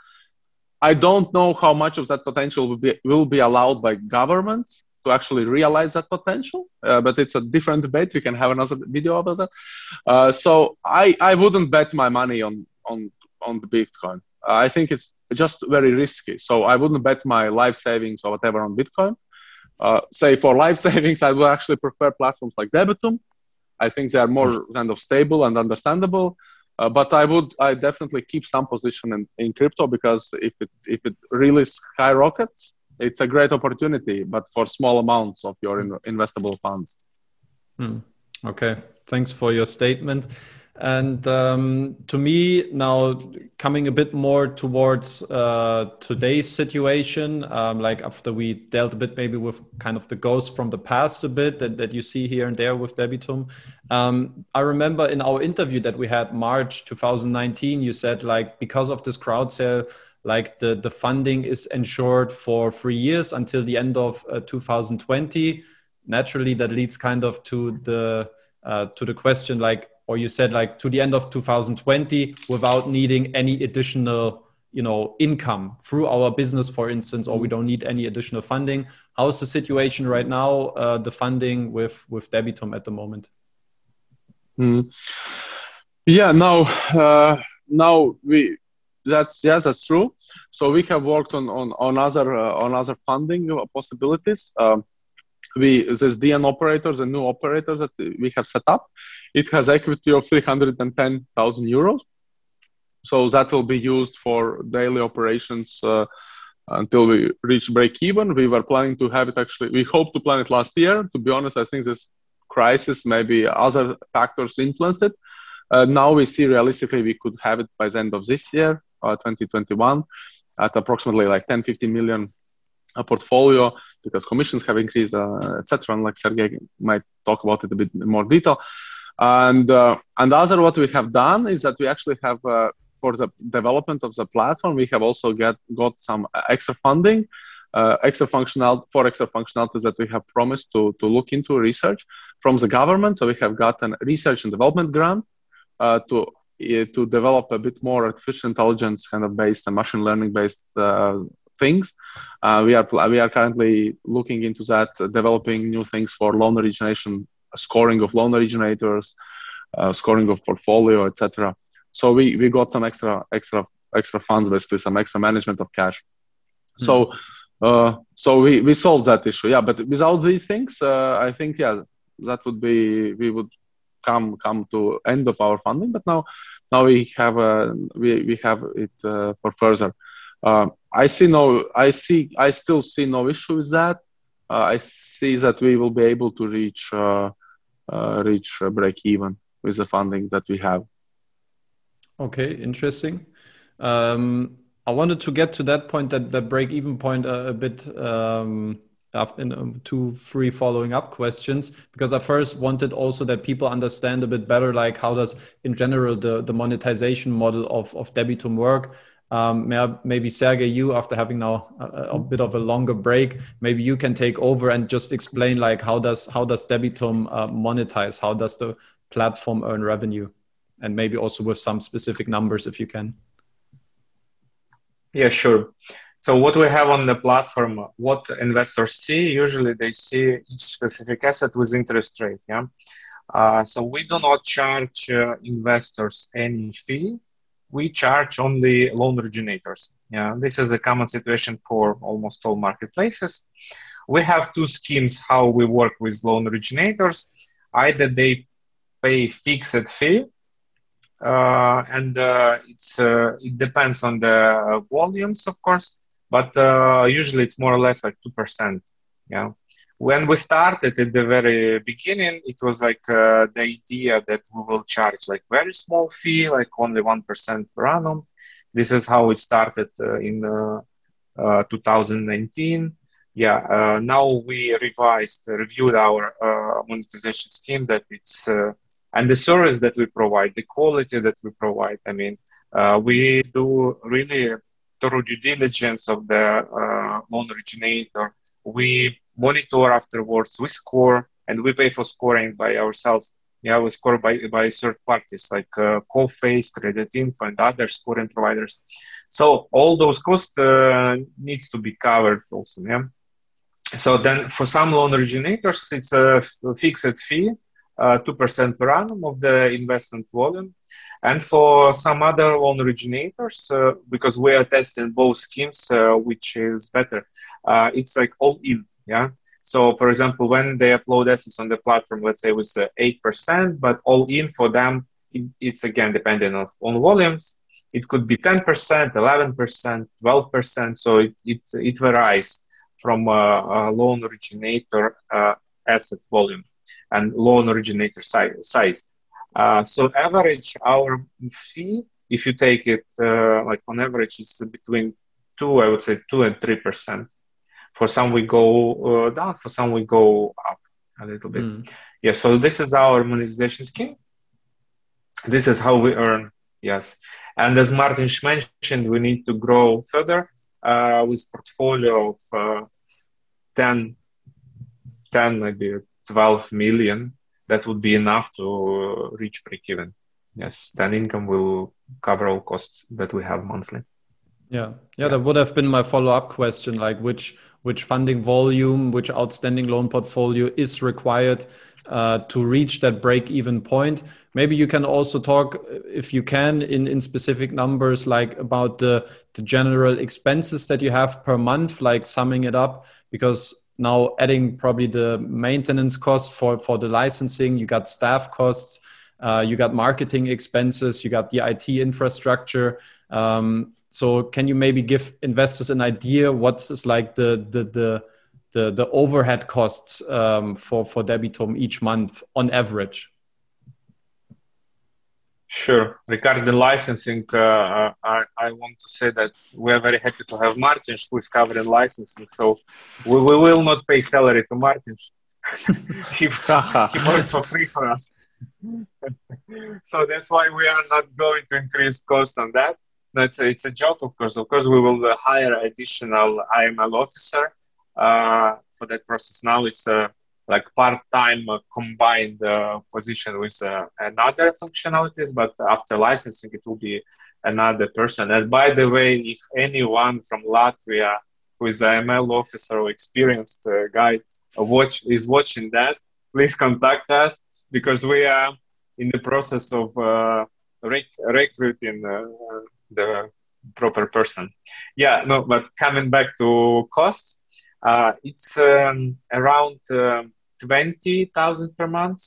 I don't know how much of that potential will be will be allowed by governments to actually realize that potential. Uh, but it's a different debate. We can have another video about that. Uh, so I I wouldn't bet my money on on on the Bitcoin. I think it's just very risky. So I wouldn't bet my life savings or whatever on Bitcoin. Uh, say for life savings, I would actually prefer platforms like Debitum. I think they are more kind of stable and understandable. Uh, but I would, I definitely keep some position in, in crypto because if it if it really skyrockets, it's a great opportunity. But for small amounts of your in, investable funds. Hmm. Okay, thanks for your statement. And um, to me, now coming a bit more towards uh, today's situation, um, like after we dealt a bit maybe with kind of the ghosts from the past a bit that, that you see here and there with Debitum. Um, I remember in our interview that we had March 2019, you said like because of this crowd sale, like the, the funding is ensured for three years until the end of uh, 2020. Naturally, that leads kind of to the uh, to the question like or you said like to the end of 2020 without needing any additional you know income through our business for instance or we don't need any additional funding. How's the situation right now uh, the funding with with debitum at the moment? Mm. yeah now uh, now we that's yes that's true. So we have worked on on, on other uh, on other funding possibilities. Um, we this DN operators and new operators that we have set up. It has equity of 310,000 euros. So that will be used for daily operations uh, until we reach break even. We were planning to have it actually, we hope to plan it last year. To be honest, I think this crisis, maybe other factors influenced it. Uh, now we see realistically we could have it by the end of this year, uh, 2021, at approximately like 10, 15 million portfolio because commissions have increased, uh, etc. And like Sergey might talk about it a bit more detail. And uh, and other what we have done is that we actually have uh, for the development of the platform we have also get got some extra funding. Uh, extra functional for extra functionalities that we have promised to, to look into research from the government. So we have gotten research and development grant uh, to uh, to develop a bit more artificial intelligence kind of based and machine learning based uh, things. Uh, we are we are currently looking into that, uh, developing new things for loan origination, scoring of loan originators, uh, scoring of portfolio, etc. So we we got some extra extra extra funds, basically some extra management of cash. Mm-hmm. So. Uh, so we, we solved that issue, yeah. But without these things, uh, I think yeah, that would be we would come come to end of our funding. But now now we have uh, we we have it uh, for further. Uh, I see no, I see, I still see no issue with that. Uh, I see that we will be able to reach uh, uh reach break even with the funding that we have. Okay, interesting. Um, I wanted to get to that point, that that break even point, a bit. Um, in um, two, three following up questions because I first wanted also that people understand a bit better, like how does in general the the monetization model of of Debitum work um, maybe Sergey, you after having now a, a, bit of a longer break, maybe you can take over and just explain like how does how does Debitum uh, monetize? How does the platform earn revenue? And maybe also with some specific numbers if you can. Yeah, sure. So what we have on the platform, what investors see, usually they see each specific asset with interest rate. Yeah. Uh, so we do not charge uh, investors any fee we charge only loan originators. Yeah, this is a common situation for almost all marketplaces. We have two schemes how we work with loan originators. Either they pay fixed fee, uh, and uh, it's uh, it depends on the volumes, of course, but uh, usually it's more or less like two percent. Yeah, when we started at the very beginning, it was like uh, the idea that we will charge like very small fee, like only 1% per annum. This is how it started in 2019 yeah uh, now we revised reviewed our uh, monetization scheme that it's uh, and the service that we provide the quality that we provide. I mean we do really thorough due diligence of the loan originator. We monitor afterwards we score and we pay for scoring by ourselves yeah, we score by, by third parties like uh, Coface, Creditinfo, and other scoring providers. So all those costs uh, needs to be covered also. Yeah so then for some loan originators, it's a fixed fee, uh, 2% per annum of the investment volume. And for some other loan originators, uh, because we are testing both schemes, uh, which is better, uh, it's like all in. Yeah. So, for example, when they upload assets on the platform, let's say with 8%, but all in for them, it, it's again depending on, on volumes. It could be 10%, 11%, 12%. So it, it, it varies from a, a loan originator uh, asset volume and loan originator si- size. Uh, so average our fee, if you take it uh, like on average, it's between two, I would say two and three percent. For some we go uh, down, for some we go up a little bit. Mm. Yeah. So this is our monetization scheme. This is how we earn. Yes. And as Martin mentioned, we need to grow further uh, with portfolio of uh, 10, 10, maybe 12 million, that would be enough to reach break even. Yes, then income will cover all costs that we have monthly. Yeah. yeah, yeah, that would have been my follow-up question, like which which funding volume, which outstanding loan portfolio is required uh, to reach that break-even point. Maybe you can also talk, if you can, in in specific numbers, like about the the general expenses that you have per month, like summing it up, because now adding probably the maintenance cost for for the licensing, you got staff costs, uh, you got marketing expenses, you got the IT infrastructure. Um, so can you maybe give investors an idea what is like the the the the, the overhead costs um, for for Debitum each month on average? Sure. Regarding the licensing, uh, uh, I, I, want to say that we are very happy to have Martin who is covering licensing. So we, we will not pay salary to Martin. he, he works for free for us. so that's why we are not going to increase cost on that. That's a, it's a joke, of course. Of course, we will hire additional AML officer uh, for that process. Now it's a like part-time uh, combined uh, position with uh, another functionalities but after licensing it will be another person and by the way if anyone from latvia who is an ml officer or experienced uh, guy watch is watching that please contact us because we are in the process of uh, rec- recruiting uh, the proper person yeah no but coming back to cost it's um, around um, 20,000 per month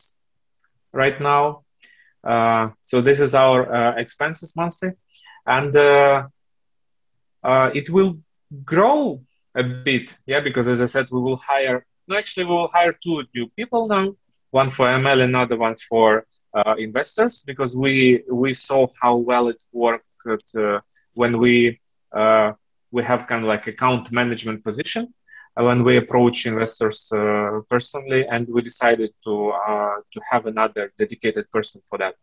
right now. Uh, so this is our uh, expenses monthly, and uh, uh, it will grow a bit. Yeah, because as I said, we will hire. No, actually, we will hire two new people now. One for ML, another one for uh, investors, because we we saw how well it worked uh, when we we have kind of like account management position when we approach investors uh, personally, and we decided to uh, to have another dedicated person for that.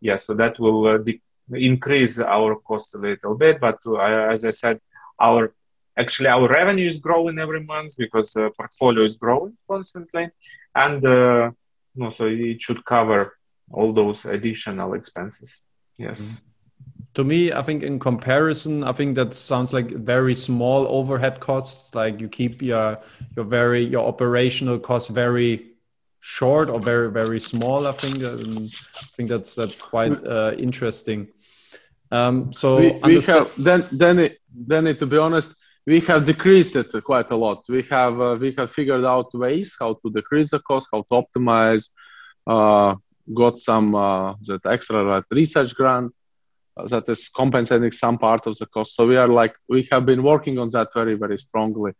Yeah, so that will uh, de- increase our cost a little bit, but as I said, our actually our revenue is growing every month because portfolio is growing constantly, and uh, no, so it should cover all those additional expenses. Yes. Mm-hmm to me i think in comparison i think that sounds like very small overhead costs. Like you keep your your very your operational costs very short or very very small i think um, i think that's that's quite uh, interesting. Um, so we, we have then then it, then it, to be honest we have decreased it quite a lot. We have uh, we have figured out ways how to decrease the cost how to optimize uh, got some uh, that extra research grant that is compensating some part of the cost. So we are like we have been working on that very very strongly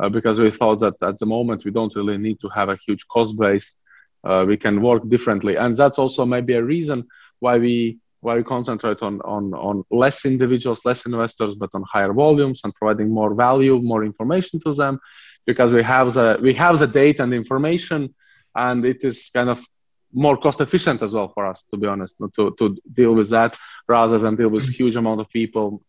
uh, because we thought that at the moment we don't really need to have a huge cost base. Uh, we can work differently, and that's also maybe a reason why we why we concentrate on, on, on less individuals, less investors, but on higher volumes and providing more value, more information to them, because we have the we have the data and information, and it is kind of more cost efficient as well for us, to be honest, to, to deal with that rather than deal with huge amount of people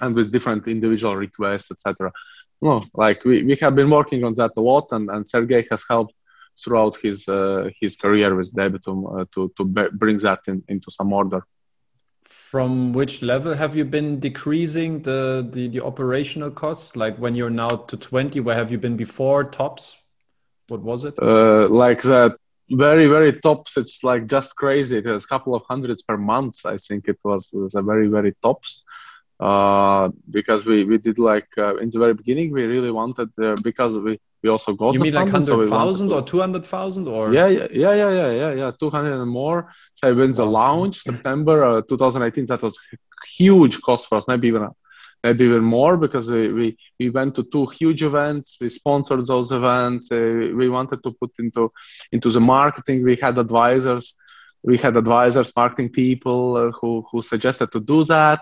and with different individual requests, etc. No, like we, we have been working on that a lot, and, and Sergey has helped throughout his uh, his career with Debitum uh, to to bring that in, into some order from which level have you been decreasing the, the, the operational costs? Like when you're now to 20, where have you been before tops? What was it? Uh, like that very, very tops. It's like just crazy. It was a couple of hundreds per month. I think it was, it was a very, very tops. Uh, because we, we did like uh, in the very beginning, we really wanted, uh, because we, we also got. You mean like hundred thousand so or two hundred thousand or? Yeah, yeah, yeah, yeah, yeah, yeah, yeah. Two hundred and more. So when the launch September uh, 2018, that was huge cost for us. Maybe even maybe even more because we, we, we went to two huge events. We sponsored those events. Uh, we wanted to put into into the marketing. We had advisors. We had advisors, marketing people uh, who who suggested to do that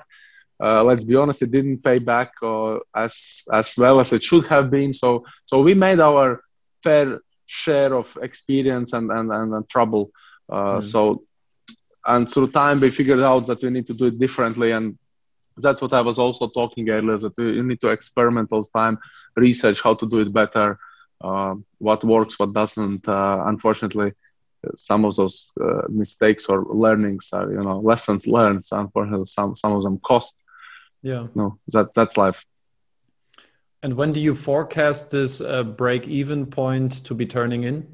uh, let's be honest, it didn't pay back uh, as as well as it should have been. So so we made our fair share of experience and and, and, and trouble. Uh, mm. So and through time we figured out that we need to do it differently and that's what I was also talking earlier that you need to experiment all the time, research how to do it better, uh, what works, what doesn't. Uh, unfortunately, some of those uh, mistakes or learnings are you know lessons learned. Unfortunately, some some of them cost yeah no that that's life and when do you forecast this uh, break even point to be turning in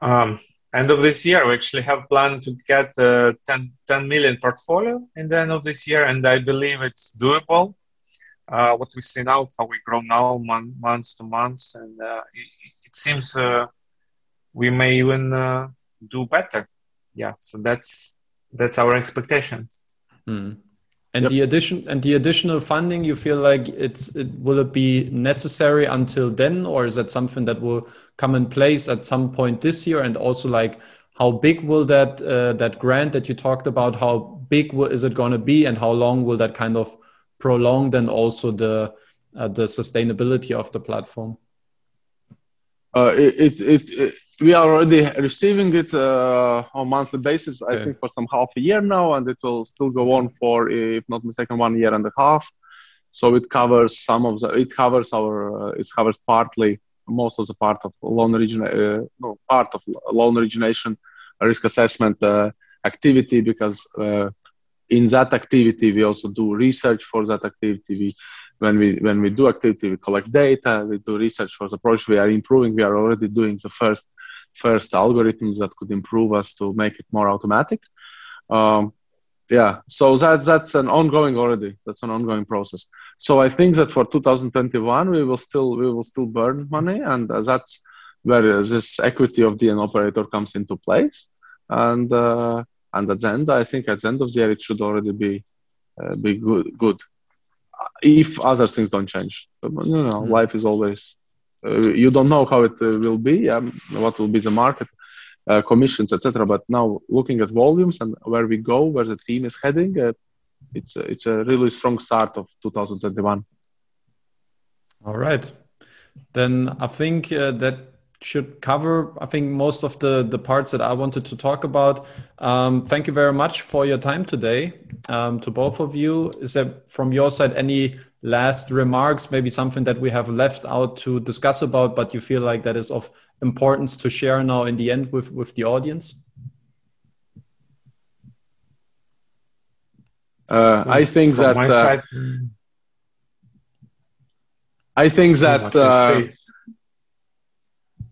um, end of this year we actually have planned to get a 10, 10 million portfolio in the end of this year and i believe it's doable uh, what we see now how we grow now month, months to months and uh, it, it, seems uh, we may even uh, do better yeah so that's that's our expectations Mm. And yep. the addition and the additional funding, you feel like it's it, will it be necessary until then, or is that something that will come in place at some point this year? And also, like, how big will that uh, that grant that you talked about? How big will, is it going to be, and how long will that kind of prolong then also the uh, the sustainability of the platform? Uh, it, it, it we are already receiving it uh, on monthly basis. Okay. I think for some half a year now, and it will still go on for, if not mistaken, one year and a half. So it covers some of the. It covers our. Uh, it covers partly most of the part of loan origin, uh, no, part of loan origination, risk assessment uh, activity because uh, in that activity we also do research for that activity. We when we when we do activity we collect data we do research for the approach we are improving we are already doing the first first algorithms that could improve us to make it more automatic. Um, yeah, so that's that's an ongoing already. That's an ongoing process. So I think that for 2021 we will still we will still burn money, and uh, that's where this equity of the operator comes into place. And uh, and at the end, I think at the end of the year it should already be uh, be good good if other things don't change. You know, mm-hmm. life is always uh, you don't know how it uh, will be, um, what will be the market, uh, commissions, etc. But now looking at volumes and where we go, where the team is heading, it's it's a really strong start of 2021. All right, then I think that should cover i think most of the the parts that i wanted to talk about um, thank you very much for your time today um, to both of you is there from your side any last remarks maybe something that we have left out to discuss about but you feel like that is of importance to share now in the end with with the audience uh, i think that uh, i think that uh,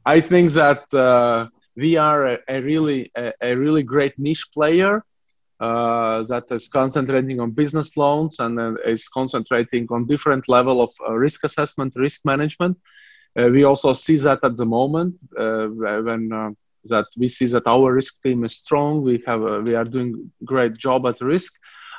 I think that uh, we are a, a really a, a, really great niche player uh, that is concentrating on business loans and uh, is concentrating on different level of uh, risk assessment, risk management. Uh, we also see that at the moment uh, when that we see that our risk team is strong. We have we are doing great job at risk,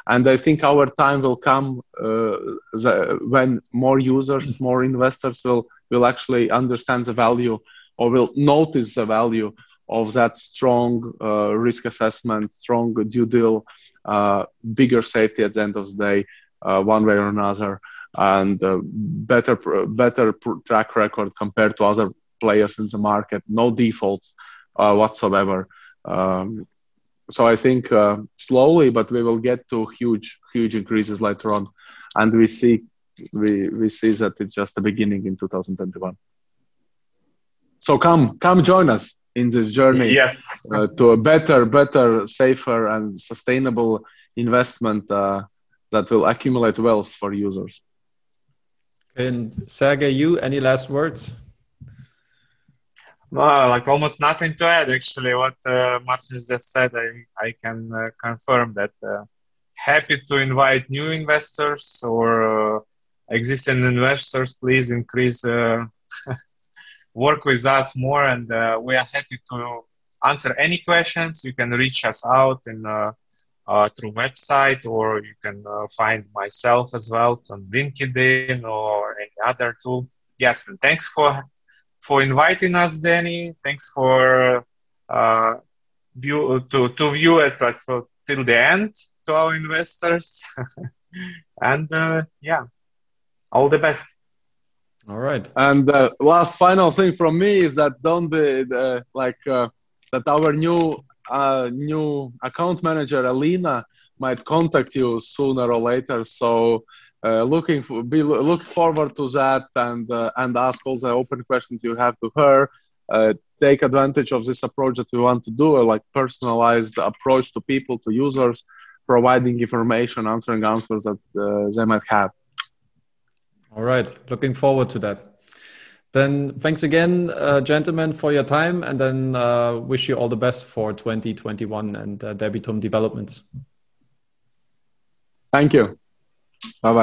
and I think our time will come the, when more users, more investors will will actually understand the value or will notice the value of that strong uh, risk assessment, strong due deal, uh, bigger safety at the end of the day, uh, one way or another, and uh, better better track record compared to other players in the market. No defaults uh, whatsoever. Um, so I think uh, slowly, but we will get to huge huge increases later on, and we see we we see that it's just the beginning in 2021. So come come join us in this journey yes. uh, to a better, better, safer, and sustainable investment uh, that will accumulate wealth for users. And Sergey, you any last words? Well, like almost nothing to add. Actually, what uh, Martin just said, I I can uh, confirm that. Uh, happy to invite new investors or uh, existing investors. Please increase uh, work with us more, and uh, we are happy to answer any questions. You can reach us out in uh, through website, or you can uh, find myself as well on LinkedIn or any other tool. Yes, and thanks for for inviting us, Danny. Thanks for uh, view to to view it like for, till the end to our investors, and uh, yeah, all the best. All right. And the uh, last final thing from me is that don't be uh, like uh, that. Our new uh, new account manager Alina might contact you sooner or later. So uh, looking for, be look forward to that and uh, and ask all the open questions you have to her. take advantage of this approach that we want to do, a like personalized approach to people, to users, providing information, answering answers that they might have. All right. Looking forward to that. Then thanks again, uh, gentlemen, for your time, and then uh, wish you all the best for 2021 and uh, Debitum developments. Thank you. Bye bye.